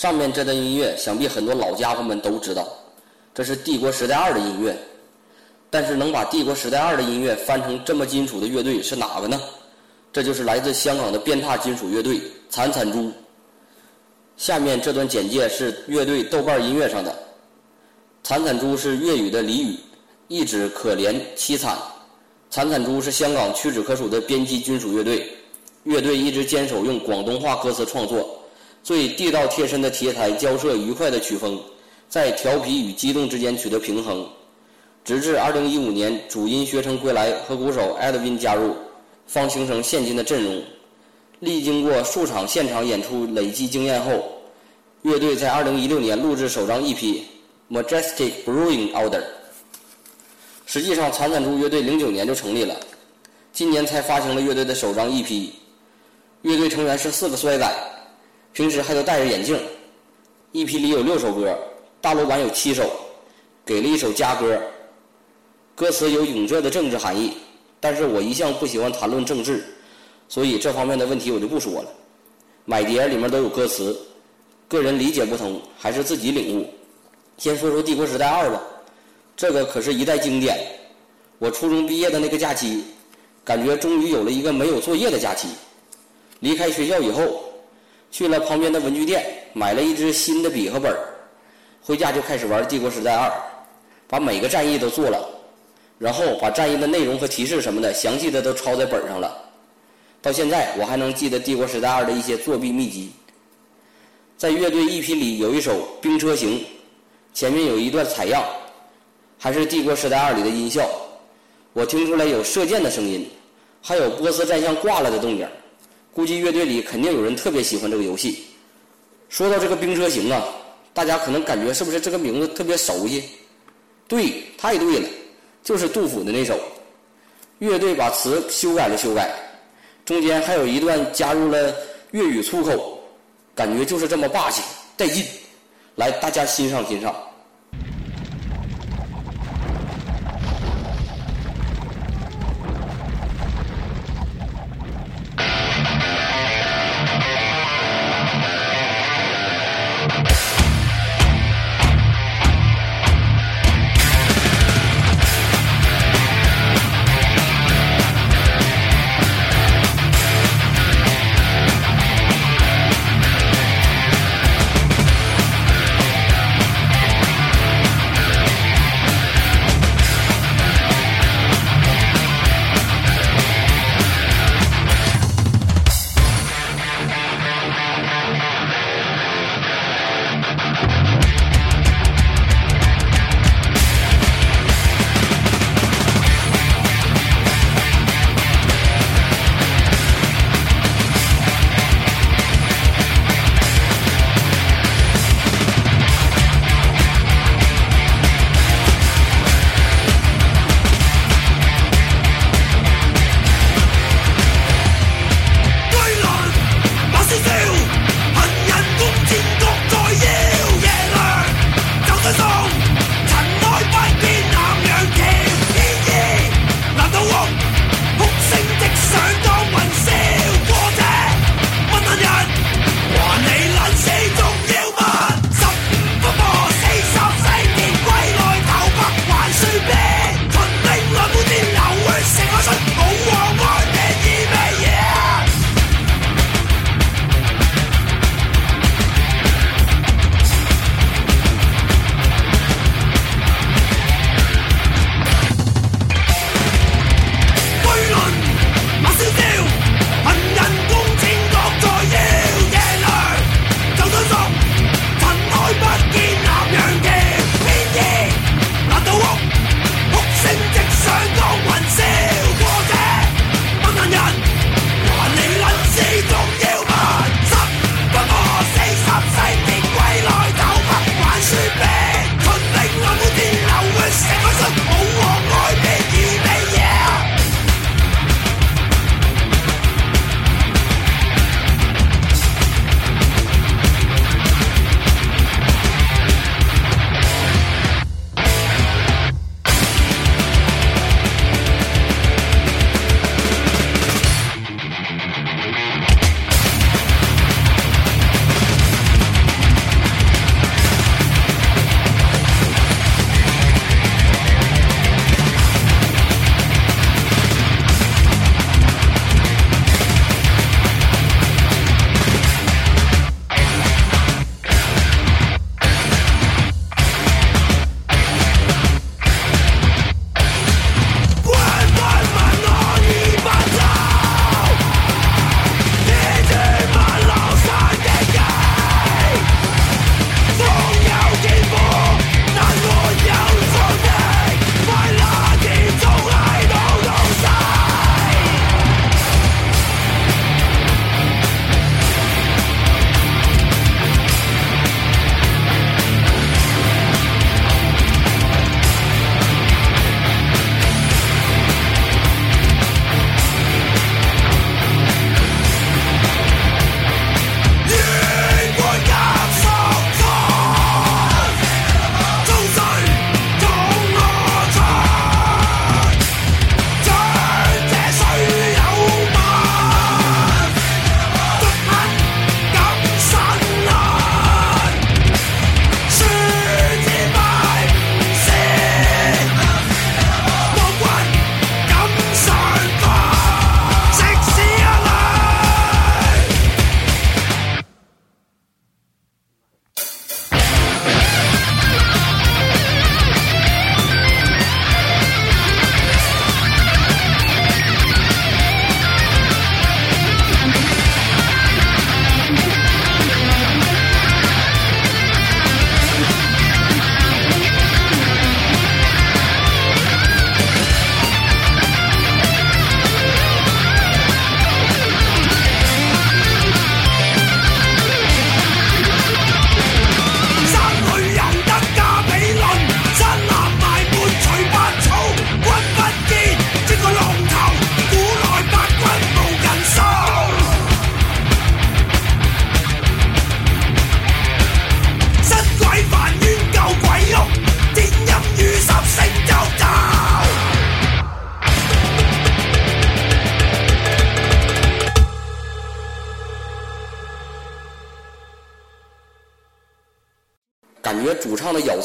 上面这段音乐，想必很多老家伙们都知道，这是《帝国时代二》的音乐。但是能把《帝国时代二》的音乐翻成这么金属的乐队是哪个呢？这就是来自香港的鞭挞金属乐队惨惨猪。下面这段简介是乐队豆瓣音乐上的。惨惨猪是粤语的俚语，意指可怜凄惨。惨惨猪是香港屈指可数的边际金属乐队。乐队一直坚守用广东话歌词创作，最地道贴身的题材交涉愉快的曲风，在调皮与激动之间取得平衡。直至2015年主音学成归来和鼓手 Edwin 加入，方形成现今的阵容。历经过数场现场演出累积经验后，乐队在2016年录制首张 EP《Majestic Brewing Order》。实际上，惨惨猪乐队09年就成立了，今年才发行了乐队的首张 EP。乐队成员是四个衰仔，平时还都戴着眼镜。EP 里有六首歌，大陆版有七首，给了一首加歌。歌词有永热的政治含义，但是我一向不喜欢谈论政治，所以这方面的问题我就不说了。买碟里面都有歌词，个人理解不同，还是自己领悟。先说说《帝国时代二》吧，这个可是一代经典。我初中毕业的那个假期，感觉终于有了一个没有作业的假期。离开学校以后，去了旁边的文具店，买了一支新的笔和本儿，回家就开始玩《帝国时代二》，把每个战役都做了，然后把战役的内容和提示什么的详细的都抄在本上了。到现在我还能记得《帝国时代二》的一些作弊秘籍。在乐队 EP 里有一首《兵车行》，前面有一段采样，还是《帝国时代二》里的音效，我听出来有射箭的声音，还有波斯战象挂了的动静。估计乐队里肯定有人特别喜欢这个游戏。说到这个兵车行啊，大家可能感觉是不是这个名字特别熟悉？对，太对了，就是杜甫的那首。乐队把词修改了修改，中间还有一段加入了粤语粗口，感觉就是这么霸气带劲。来，大家欣赏欣赏。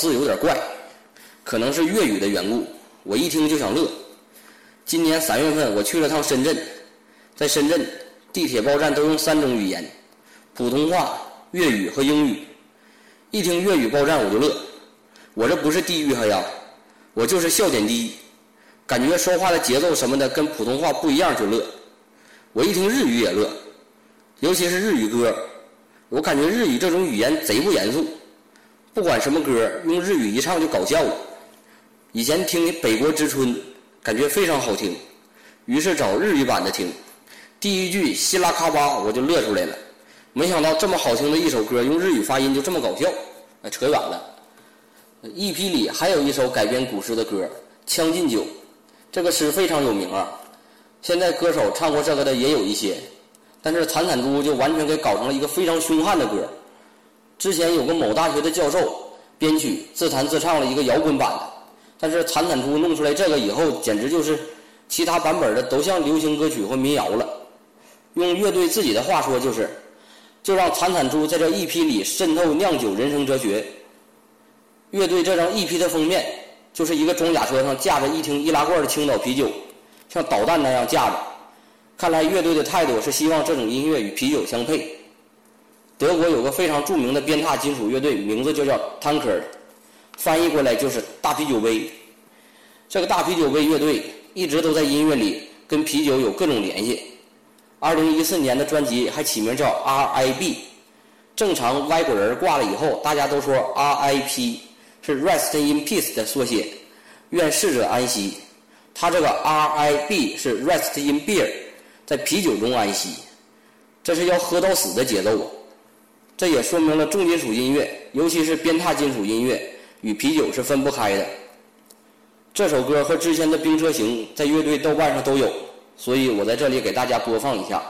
字有点怪，可能是粤语的缘故，我一听就想乐。今年三月份我去了趟深圳，在深圳地铁报站都用三种语言：普通话、粤语和英语。一听粤语报站我就乐，我这不是地域黑呀，我就是笑点低，感觉说话的节奏什么的跟普通话不一样就乐。我一听日语也乐，尤其是日语歌，我感觉日语这种语言贼不严肃，不管什么歌用日语一唱就搞笑了。以前听《北国之春》。感觉非常好听，于是找日语版的听。第一句希拉卡巴我就乐出来了，没想到这么好听的一首歌用日语发音就这么搞笑，哎，扯远了。EP 里还有一首改编古诗的歌《将进酒》，这个诗非常有名啊。现在歌手唱过这个的也有一些，但是惨惨猪就完全给搞成了一个非常凶悍的歌。之前有个某大学的教授编曲自弹自唱了一个摇滚版的。但是惨惨猪弄出来这个以后，简直就是其他版本的都像流行歌曲或民谣了。用乐队自己的话说就是，就让惨惨猪在这 EP 里渗透酿酒人生哲学。乐队这张 EP 的封面就是一个装甲车上架着一听易拉罐的青岛啤酒，像导弹那样架着。看来乐队的态度是希望这种音乐与啤酒相配。德国有个非常著名的鞭挞金属乐队，名字就叫 Tanker。翻译过来就是大啤酒杯。这个大啤酒杯乐队一直都在音乐里跟啤酒有各种联系。二零一四年的专辑还起名叫 R.I.B。正常外国人挂了以后，大家都说 R.I.P 是 Rest in Peace 的缩写，愿逝者安息。他这个 R.I.B 是 Rest in Beer，在啤酒中安息。这是要喝到死的节奏啊。这也说明了重金属音乐，尤其是鞭挞金属音乐。与啤酒是分不开的。这首歌和之前的《冰车行》在乐队豆瓣上都有，所以我在这里给大家播放一下。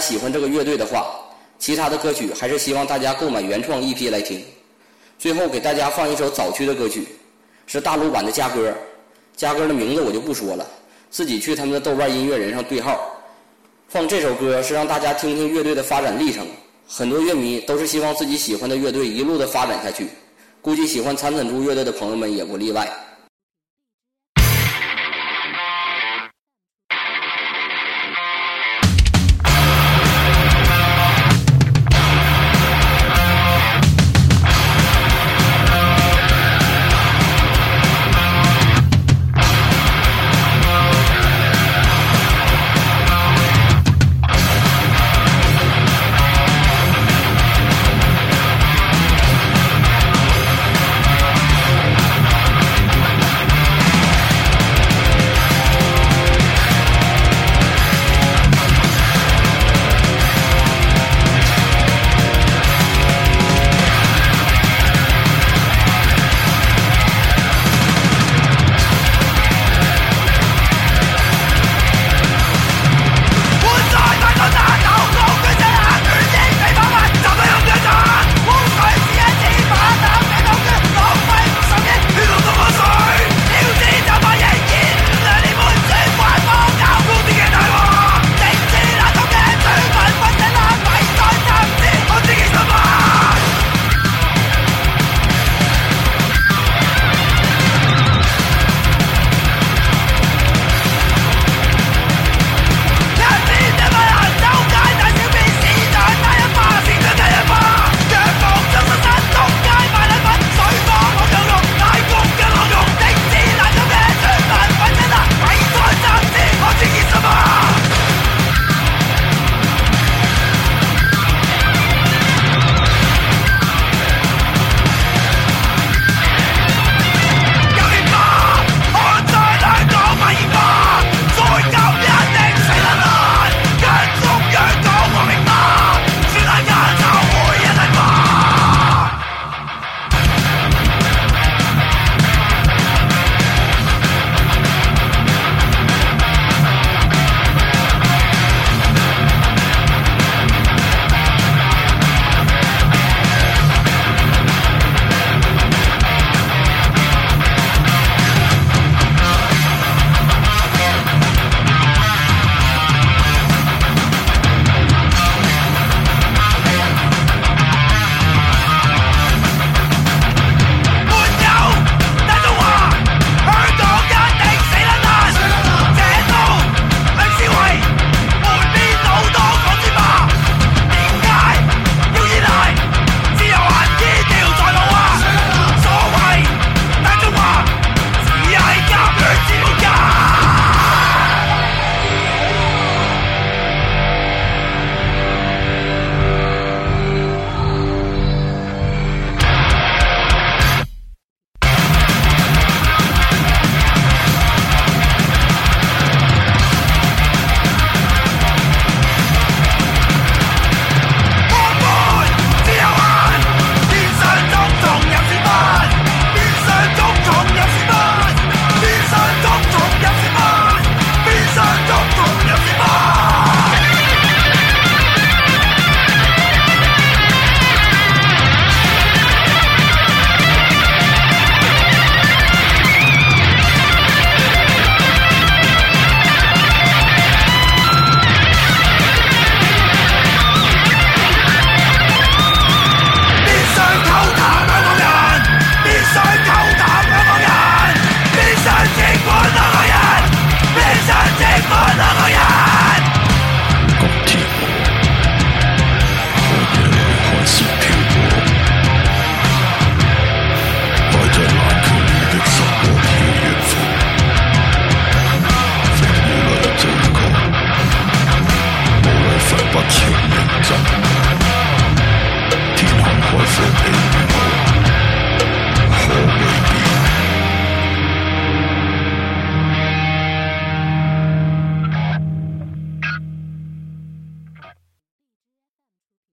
喜欢这个乐队的话，其他的歌曲还是希望大家购买原创 EP 来听。最后给大家放一首早期的歌曲，是大陆版的《家歌》，《家歌》的名字我就不说了，自己去他们的豆瓣音乐人上对号。放这首歌是让大家听听乐队的发展历程。很多乐迷都是希望自己喜欢的乐队一路的发展下去，估计喜欢残存猪乐队的朋友们也不例外。